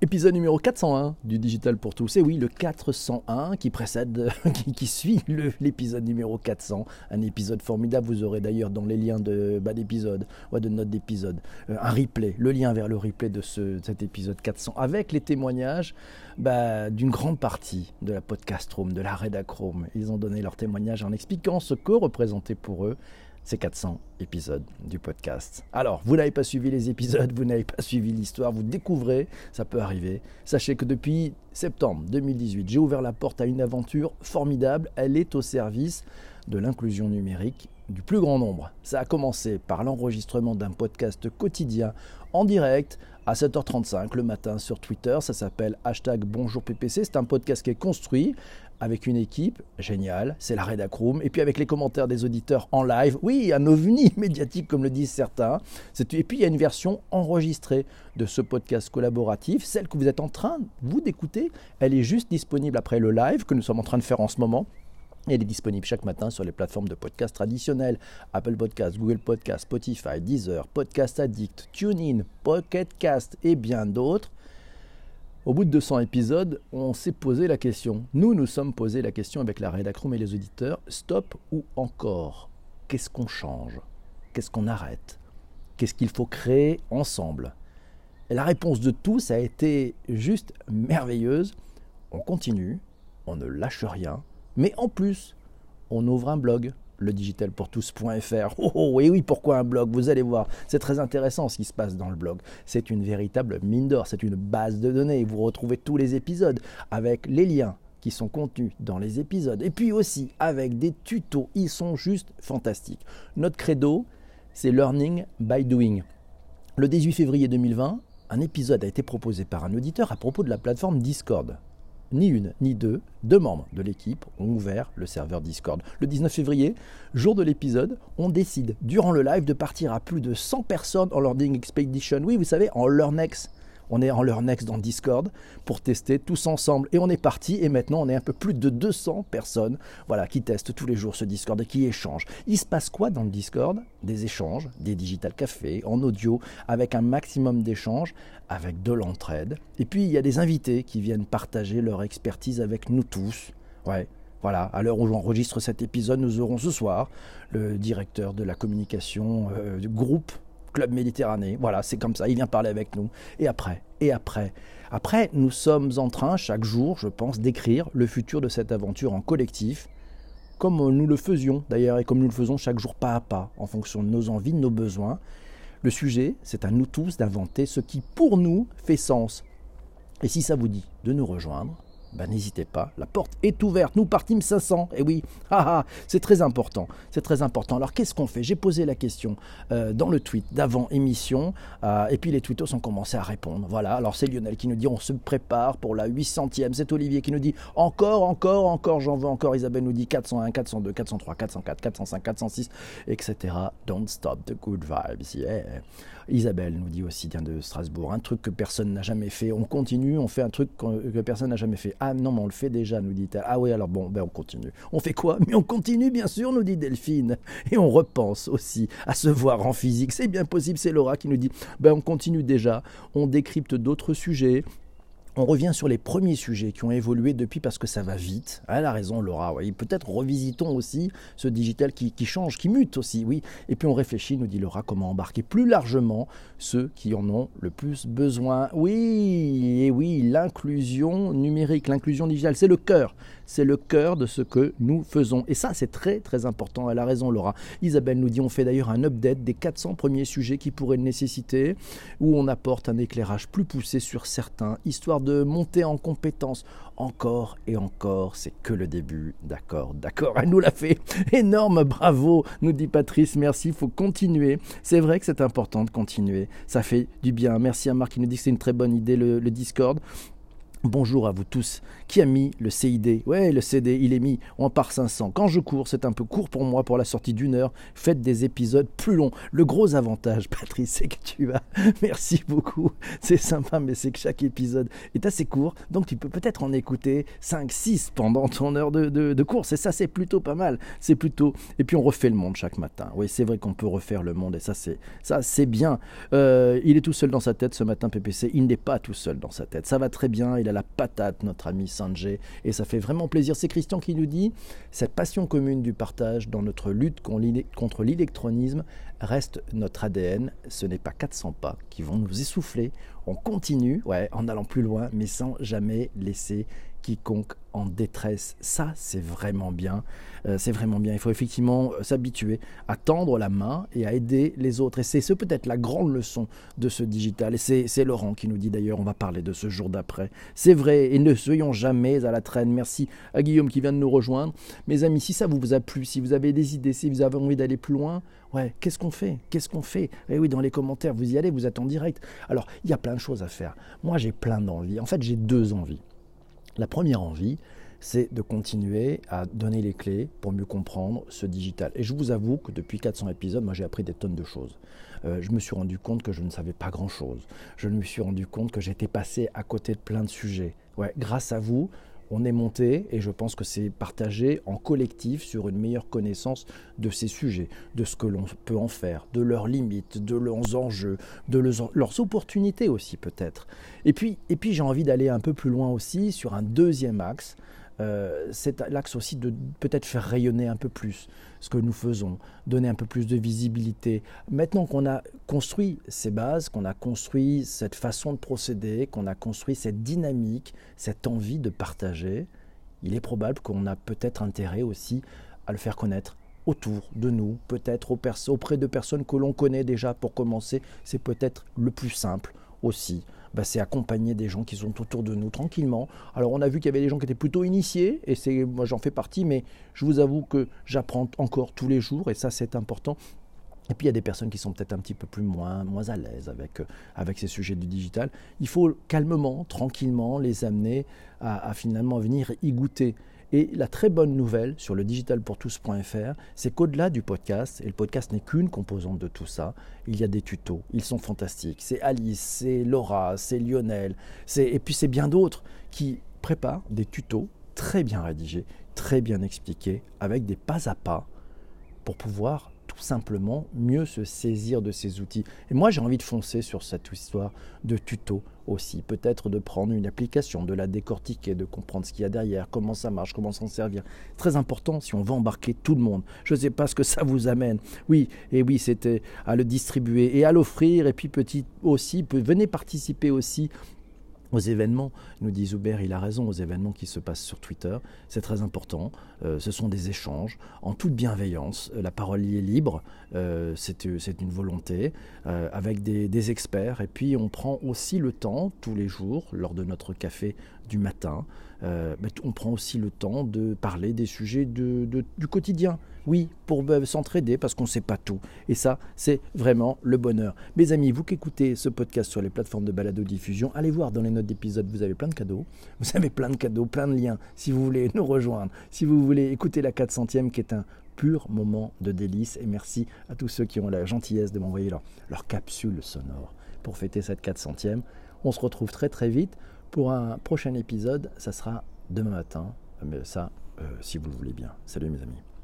Épisode numéro 401 du Digital pour tous. Et oui, le 401 qui précède, qui, suit l'épisode numéro 400. Un épisode formidable. Vous aurez d'ailleurs dans les liens de bas d'épisode, ou de notes d'épisode, euh, un replay, le lien vers le replay de, ce, cet épisode 400 avec les témoignages bah, d'une grande partie de la podcast room, de la Redachrome. Ils ont donné leur témoignage en expliquant ce que représentait pour eux ces 400 épisodes du podcast. Alors, vous n'avez pas suivi les épisodes, vous n'avez pas suivi l'histoire, vous découvrez, ça peut arriver. Sachez que depuis septembre 2018, j'ai ouvert la porte à une aventure formidable. Elle est au service de l'inclusion numérique du plus grand nombre. Ça a commencé par l'enregistrement d'un podcast quotidien en direct à 7h35 le matin sur Twitter. Ça s'appelle hashtag Bonjour PPC. C'est un podcast qui est construit avec une équipe géniale, c'est la Redacroom, et puis avec les commentaires des auditeurs en live, oui, un ovni médiatique comme le disent certains, et puis il y a une version enregistrée de ce podcast collaboratif, celle que vous êtes en train, vous, d'écouter, elle est juste disponible après le live que nous sommes en train de faire en ce moment, elle est disponible chaque matin sur les plateformes de podcast traditionnelles. Apple Podcast, Google Podcast, Spotify, Deezer, Podcast Addict, TuneIn, Pocket Cast et bien d'autres. Au bout de 200 épisodes, on s'est posé la question. Nous nous sommes posé la question avec la rédaction et les auditeurs. Stop ou encore? Qu'est-ce qu'on change? Qu'est-ce qu'on arrête? Qu'est-ce qu'il faut créer ensemble? La réponse de tous a été juste merveilleuse. On continue, on ne lâche rien, mais en plus, on ouvre un blog le digitalpourtous.fr. Oh, oh, oui, oui, pourquoi un blog? Vous allez voir, c'est très intéressant ce qui se passe dans le blog. C'est une véritable mine d'or, c'est une base de données. Vous retrouvez tous les épisodes avec les liens qui sont contenus dans les épisodes et puis aussi avec des tutos. Ils sont juste fantastiques. Notre credo, c'est Learning by Doing. Le 18 février 2020, un épisode a été proposé par un auditeur à propos de la plateforme Discord ni une ni deux, deux membres de l'équipe ont ouvert le serveur Discord. Le 19 février, jour de l'épisode, on décide durant le live de partir à plus de 100 personnes en Learning Expedition. Oui, vous savez, en Learnex on est en leur next dans Discord pour tester tous ensemble. Et on est parti. Et maintenant, on est un peu plus de 200 personnes voilà, qui testent tous les jours ce Discord et qui échangent. Il se passe quoi dans le Discord? Des échanges, des digital cafés, en audio, avec un maximum d'échanges, avec de l'entraide. Et puis, il y a des invités qui viennent partager leur expertise avec nous tous. Ouais, voilà, à l'heure où j'enregistre cet épisode, nous aurons ce soir le directeur de la communication euh, du groupe Club Méditerranée. Voilà, c'est comme ça, il vient parler avec nous. Et après, et après. Après, nous sommes en train, chaque jour, je pense, d'écrire le futur de cette aventure en collectif, comme nous le faisions d'ailleurs, et comme nous le faisons chaque jour pas à pas, en fonction de nos envies, de nos besoins. Le sujet, c'est à nous tous d'inventer ce qui, pour nous, fait sens. Et si ça vous dit de nous rejoindre, ben, n'hésitez pas, la porte est ouverte, nous partîmes 500, et oui, c'est très important, c'est très important. Alors qu'est-ce qu'on fait? J'ai posé la question euh, dans le tweet d'avant émission, euh, et puis les tweetos ont commencé à répondre. Voilà, alors c'est Lionel qui nous dit on se prépare pour la 800e, c'est Olivier qui nous dit encore, encore, encore, j'en veux encore, Isabelle nous dit 401, 402, 403, 404, 405, 406, etc. Don't stop the good vibes, yeah. Isabelle nous dit aussi, bien de Strasbourg, un truc que personne n'a jamais fait, on continue, on fait un truc que personne n'a jamais fait. Ah non, mais on le fait déjà, nous dit-elle. Ah oui, alors bon, ben on continue. On fait quoi? Mais on continue, bien sûr, nous dit Delphine. Et on repense aussi à se voir en physique. C'est bien possible, c'est Laura qui nous dit, ben on continue déjà, on décrypte d'autres sujets, on revient sur les premiers sujets qui ont évolué depuis parce que ça va vite. Elle a raison, Laura. Oui. Peut-être revisitons aussi ce digital qui, change, qui mute aussi. Oui. Et puis on réfléchit, nous dit Laura, comment embarquer plus largement ceux qui en ont le plus besoin. Oui, et oui, l'inclusion numérique, l'inclusion digitale, c'est le cœur. C'est le cœur de ce que nous faisons. Et ça, c'est très très important. Elle a raison, Laura. Isabelle nous dit, on fait d'ailleurs un update des 400 premiers sujets qui pourraient nécessiter, où on apporte un éclairage plus poussé sur certains, histoire de de monter en compétence. Encore et encore, c'est que le début. D'accord, d'accord, elle nous l'a fait. Énorme, bravo, nous dit Patrice, merci, il faut continuer. C'est vrai que c'est important de continuer, ça fait du bien. Merci à Marc qui nous dit que c'est une très bonne idée le, le Discord. Bonjour à vous tous. Qui a mis le CID Ouais, le CD, il est mis en part 500. Quand je cours, c'est un peu court pour moi pour la sortie d'une heure. Faites des épisodes plus longs. Le gros avantage, Patrice, c'est que tu as. Merci beaucoup. C'est sympa, mais c'est que chaque épisode est assez court. Donc tu peux peut-être en écouter 5, 6 pendant ton heure de, course. Et ça, c'est plutôt pas mal. C'est plutôt. Et puis on refait le monde chaque matin. Oui, c'est vrai qu'on peut refaire le monde. Et ça, c'est, ça, c'est bien. Euh, il est tout seul dans sa tête ce matin, PPC. Il n'est pas tout seul dans sa tête. Ça va très bien. Il a la patate, notre ami Sanjay, et ça fait vraiment plaisir. C'est Christian qui nous dit cette passion commune du partage dans notre lutte contre l'électronisme reste notre ADN. Ce n'est pas 400 pas qui vont nous essouffler. On continue, ouais, en allant plus loin, mais sans jamais laisser quiconque en détresse. Ça, c'est vraiment bien. Euh, c'est vraiment bien. Il faut effectivement euh, s'habituer à tendre la main et à aider les autres. Et c'est peut-être la grande leçon de ce digital. Et c'est Laurent qui nous dit d'ailleurs, on va parler de ce jour d'après. C'est vrai, et ne soyons jamais à la traîne. Merci à Guillaume qui vient de nous rejoindre. Mes amis, si ça vous a plu, si vous avez des idées, si vous avez envie d'aller plus loin, ouais, qu'est-ce qu'on fait? Qu'est-ce qu'on fait? Eh oui, dans les commentaires, vous y allez, vous êtes en direct. Alors, il y a plein de choses à faire. Moi, j'ai plein d'envies. En fait, j'ai deux envies. La première envie, c'est de continuer à donner les clés pour mieux comprendre ce digital. Et je vous avoue que depuis 400 épisodes, moi j'ai appris des tonnes de choses. Euh, je me suis rendu compte que je ne savais pas grand-chose. Je me suis rendu compte que j'étais passé à côté de plein de sujets. Grâce à vous, on est monté et je pense que c'est partagé en collectif sur une meilleure connaissance de ces sujets, de ce que l'on peut en faire, de leurs limites, de leurs enjeux, de leurs opportunités aussi peut-être. Et puis, j'ai envie d'aller un peu plus loin aussi sur un deuxième axe euh, c'est l'axe aussi de peut-être faire rayonner un peu plus ce que nous faisons, donner un peu plus de visibilité. Maintenant qu'on a construit ces bases, qu'on a construit cette façon de procéder, qu'on a construit cette dynamique, cette envie de partager, il est probable qu'on a peut-être intérêt aussi à le faire connaître autour de nous, peut-être auprès de personnes que l'on connaît déjà pour commencer. C'est peut-être le plus simple aussi. Bah, c'est accompagner des gens qui sont autour de nous tranquillement. Alors on a vu qu'il y avait des gens qui étaient plutôt initiés, et c'est moi j'en fais partie, mais je vous avoue que j'apprends encore tous les jours, et ça c'est important. Et puis il y a des personnes qui sont peut-être un petit peu plus moins, moins à l'aise avec, euh, avec ces sujets du digital. Il faut calmement, tranquillement les amener à, à finalement venir y goûter. Et la très bonne nouvelle sur le digitalpourtous.fr, c'est qu'au-delà du podcast, et le podcast n'est qu'une composante de tout ça, il y a des tutos. Ils sont fantastiques. C'est Alice, c'est Laura, c'est Lionel, et puis c'est bien d'autres qui préparent des tutos très bien rédigés, très bien expliqués, avec des pas à pas pour pouvoir tout simplement mieux se saisir de ces outils. Et moi, j'ai envie de foncer sur cette histoire de tuto aussi. Peut-être de prendre une application, de la décortiquer, de comprendre ce qu'il y a derrière, comment ça marche, comment s'en servir. Très important si on veut embarquer tout le monde. Je ne sais pas ce que ça vous amène. Oui, et oui, c'était à le distribuer et à l'offrir. Et puis petit aussi, venez participer aussi aux événements, nous dit Zuber, il a raison, aux événements qui se passent sur Twitter. C'est très important. Euh, ce sont des échanges en toute bienveillance. Euh, la parole y est libre. Euh, c'est une volonté avec des, des, experts. Et puis on prend aussi le temps, tous les jours, lors de notre café du matin, euh, on prend aussi le temps de parler des sujets du quotidien. Oui, pour euh, s'entraider parce qu'on ne sait pas tout. Et ça, c'est vraiment le bonheur. Mes amis, vous qui écoutez ce podcast sur les plateformes de balado-diffusion, allez voir dans les notes d'épisode, vous avez plein de cadeaux. Vous avez plein de cadeaux, plein de liens. Si vous voulez nous rejoindre, si vous voulez écouter la 400e qui est un pur moment de délice. Et merci à tous ceux qui ont la gentillesse de m'envoyer leur, leur capsule sonore pour fêter cette 400e. On se retrouve très très vite pour un prochain épisode, ça sera demain matin. Mais ça, euh, si vous le voulez bien. Salut mes amis.